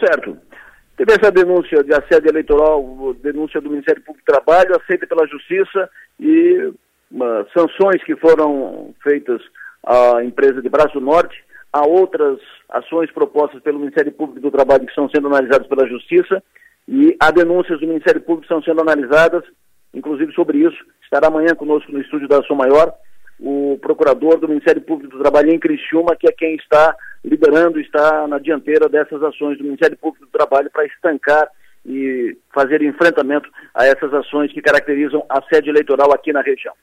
Certo. Teve essa denúncia de assédio eleitoral, denúncia do Ministério Público do Trabalho, aceita pela Justiça e uma, sanções que foram feitas à empresa de Braço Norte, há outras ações propostas pelo Ministério Público do Trabalho que estão sendo analisadas pela Justiça e há denúncias do Ministério Público que estão sendo analisadas, inclusive sobre isso. Estará amanhã conosco no estúdio da Ação Maior o procurador do Ministério Público do Trabalho em Criciúma, que é quem está liderando, está na dianteira dessas ações do Ministério Público do Trabalho para estancar e fazer enfrentamento a essas ações que caracterizam a sede eleitoral aqui na região.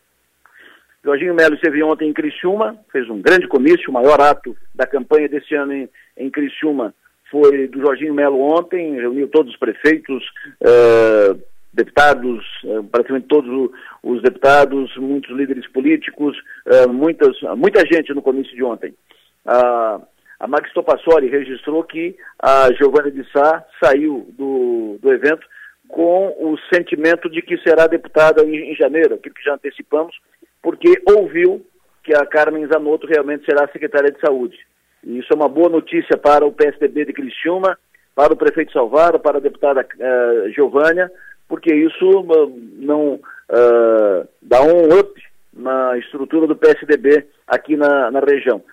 Jorginho Melo esteve ontem em Criciúma, fez um grande comício, o maior ato da campanha deste ano em, em Criciúma foi do Jorginho Melo ontem, reuniu todos os prefeitos, uh, deputados, uh, praticamente todos os deputados, muitos líderes políticos, uh, muitas, muita gente no comício de ontem. A Max Topassori registrou que a Giovanna de Sá saiu do, do evento com o sentimento de que será deputada em, em janeiro, aquilo que já antecipamos, porque ouviu que a Carmen Zanotto realmente será secretária de saúde. E isso é uma boa notícia para o PSDB de Criciúma, para o prefeito Salvaro, para a deputada uh, Giovânia, porque isso uh, não uh, dá um up na estrutura do PSDB aqui na, na região.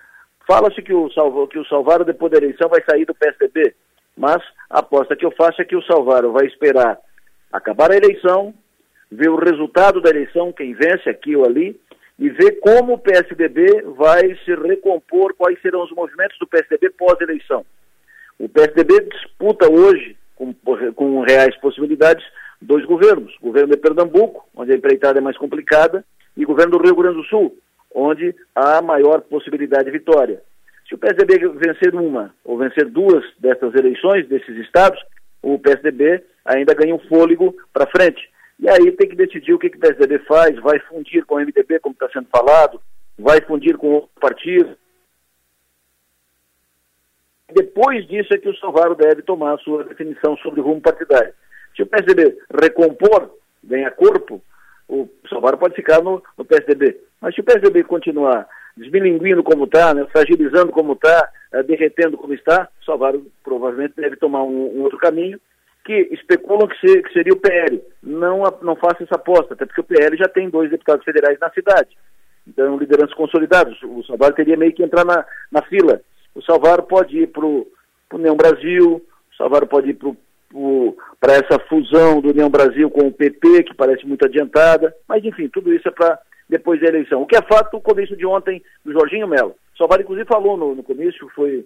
Fala-se que o, Salvo, que o Salvaro, depois da eleição, vai sair do PSDB, mas a aposta que eu faço é que o Salvaro vai esperar acabar a eleição, ver o resultado da eleição, quem vence aqui ou ali, e ver como o PSDB vai se recompor, quais serão os movimentos do PSDB pós-eleição. O PSDB disputa hoje, com, com reais possibilidades, dois governos. O governo de Pernambuco, onde a empreitada é mais complicada, e o governo do Rio Grande do Sul, onde há maior possibilidade de vitória. Se o PSDB vencer uma ou vencer duas dessas eleições, desses estados, o PSDB ainda ganha um fôlego para frente. E aí tem que decidir o que, que o PSDB faz, vai fundir com o MDB, como está sendo falado, vai fundir com outro partido. Depois disso é que o Salvaro deve tomar a sua definição sobre rumo partidário. Se o PSDB recompor, ganhar corpo, o Salvaro pode ficar no, no PSDB. Mas se o PSDB continuar desmilinguindo como está, né, fragilizando como está, uh, derretendo como está, o Salvaro provavelmente deve tomar um, um outro caminho, que especulam que, que, seria o PL. Não, não faça essa aposta, até porque o PL já tem dois deputados federais na cidade. Então, lideranças consolidados. O Salvaro teria meio que entrar na, na fila. O Salvaro pode ir para o União Brasil, o Salvaro pode ir para para essa fusão do União Brasil com o PP, que parece muito adiantada, mas enfim, tudo isso é para depois da eleição. O que é fato, o comício de ontem do Jorginho Melo. Salvar, inclusive, falou no, no comício, foi,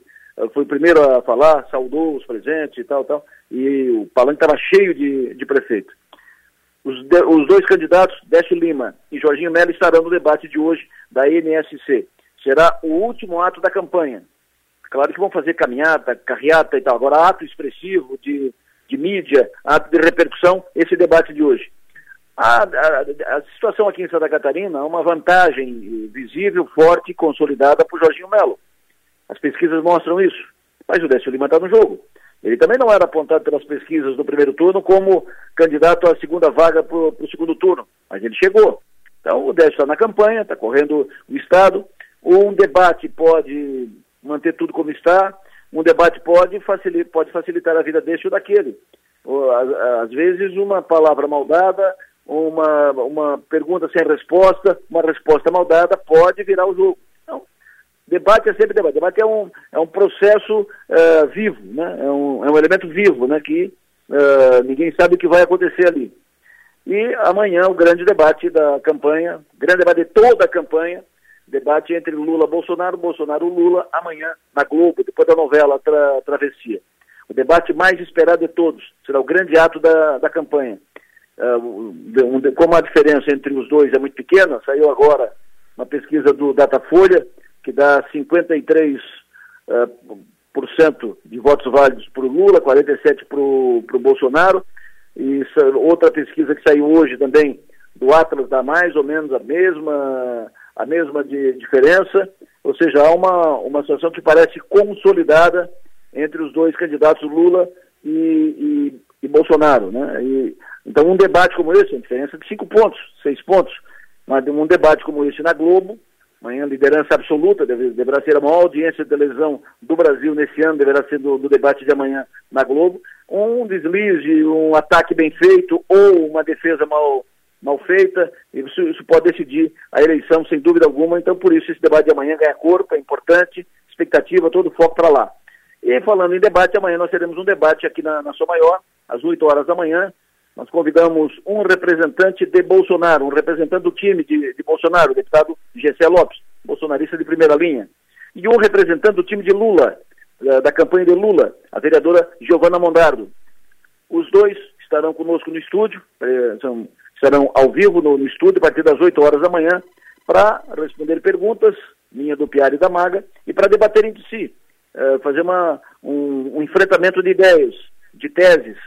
foi o primeiro a falar, saudou os presentes e tal, tal, e o palanque estava cheio de, de prefeitos. Os, de, os dois candidatos, Décio Lima e Jorginho Melo, estarão no debate de hoje da NSC. Será o último ato da campanha. Claro que vão fazer caminhada, carreata e tal. Agora, ato expressivo de de mídia, ato de repercussão, esse debate de hoje. A, a, a, situação aqui em Santa Catarina é uma vantagem visível, forte e consolidada para o Jorginho Melo. As pesquisas mostram isso. Mas o Décio Lima está no jogo. Ele também não era apontado pelas pesquisas do primeiro turno como candidato à segunda vaga para o segundo turno, mas ele chegou. Então o Décio está na campanha, está correndo o Estado. Um debate pode manter tudo como está, um debate pode facilitar, pode facilitar a vida deste ou daquele. Às vezes, uma palavra maldada, uma, uma pergunta sem resposta, uma resposta maldada pode virar o jogo. Então, debate é sempre debate. Debate é um, é um processo uh, vivo, né? é, um, é um elemento vivo, né? que uh, ninguém sabe o que vai acontecer ali. E amanhã o grande debate da campanha, grande debate de toda a campanha, Debate entre Lula Bolsonaro, Bolsonaro Lula, amanhã na Globo, depois da novela Tra Travessia. O debate mais esperado de todos, será o grande ato da, da campanha. Uh, um, como a diferença entre os dois é muito pequena, saiu agora uma pesquisa do Datafolha, que dá 53% uh, por cento de votos válidos para o Lula, 47% para o Bolsonaro, e outra pesquisa que saiu hoje também do Atlas dá mais ou menos a mesma a mesma de diferença, ou seja, há uma, uma situação que parece consolidada entre os dois candidatos Lula e, e, e Bolsonaro. Né? E, então, um debate como esse, a diferença de cinco pontos, seis pontos, mas um debate como esse na Globo Amanhã, liderança absoluta, deve, deverá ser a maior audiência de televisão do Brasil nesse ano, deverá ser do, do, debate de amanhã na Globo. Um deslize, um ataque bem feito ou uma defesa mal, mal feita, isso, isso pode decidir a eleição, sem dúvida alguma. Então, por isso, esse debate de amanhã ganha corpo, é importante, expectativa, todo foco para lá. E falando em debate, amanhã nós teremos um debate aqui na, na Sua Maior, às 8 horas da manhã, nós convidamos um representante de Bolsonaro, um representante do time de, de Bolsonaro, o deputado Gessé Lopes, bolsonarista de primeira linha, e um representante do time de Lula, da, da campanha de Lula, a vereadora Giovana Mondardo. Os dois estarão conosco no estúdio, eh, são, estarão ao vivo no, no, estúdio a partir das 8 horas da manhã, para responder perguntas, minha do Piara e da Maga, e para debater entre si, eh, fazer uma, um, um enfrentamento de ideias, de teses,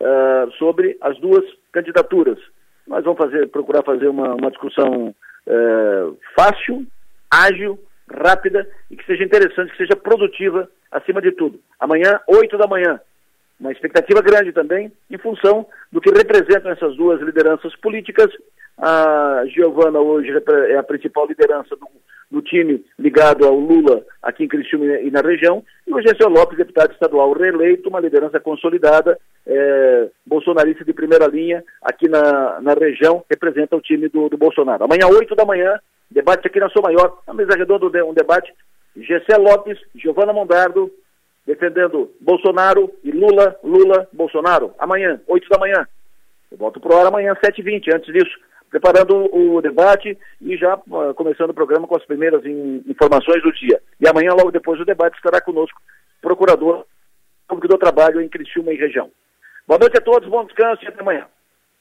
uh, sobre as duas candidaturas. Nós vamos fazer, procurar fazer uma, uma discussão uh, fácil, ágil, rápida e que seja interessante, que seja produtiva acima de tudo. Amanhã, 8 da manhã. Uma expectativa grande também, em função do que representam essas duas lideranças políticas. A Giovana hoje é a principal liderança do, do time ligado ao Lula aqui em Criciúma e na região, e o Gessel Lopes, deputado estadual reeleito, uma liderança consolidada, é, bolsonarista de primeira linha aqui na, na região, representa o time do, do Bolsonaro. Amanhã, 8 da manhã, debate aqui na Sua Maior, a mesa redonda, um debate, Gessel Lopes, Giovana Mondardo, defendendo Bolsonaro e Lula, Lula, Bolsonaro. Amanhã, 8 da manhã. Eu volto por hora amanhã, 7h20. Antes disso, preparando o debate e já uh, começando o programa com as primeiras in, informações do dia. E amanhã, logo depois do debate, estará conosco o procurador público do trabalho em Criciúma e região. Boa noite a todos, bom descanso e até amanhã.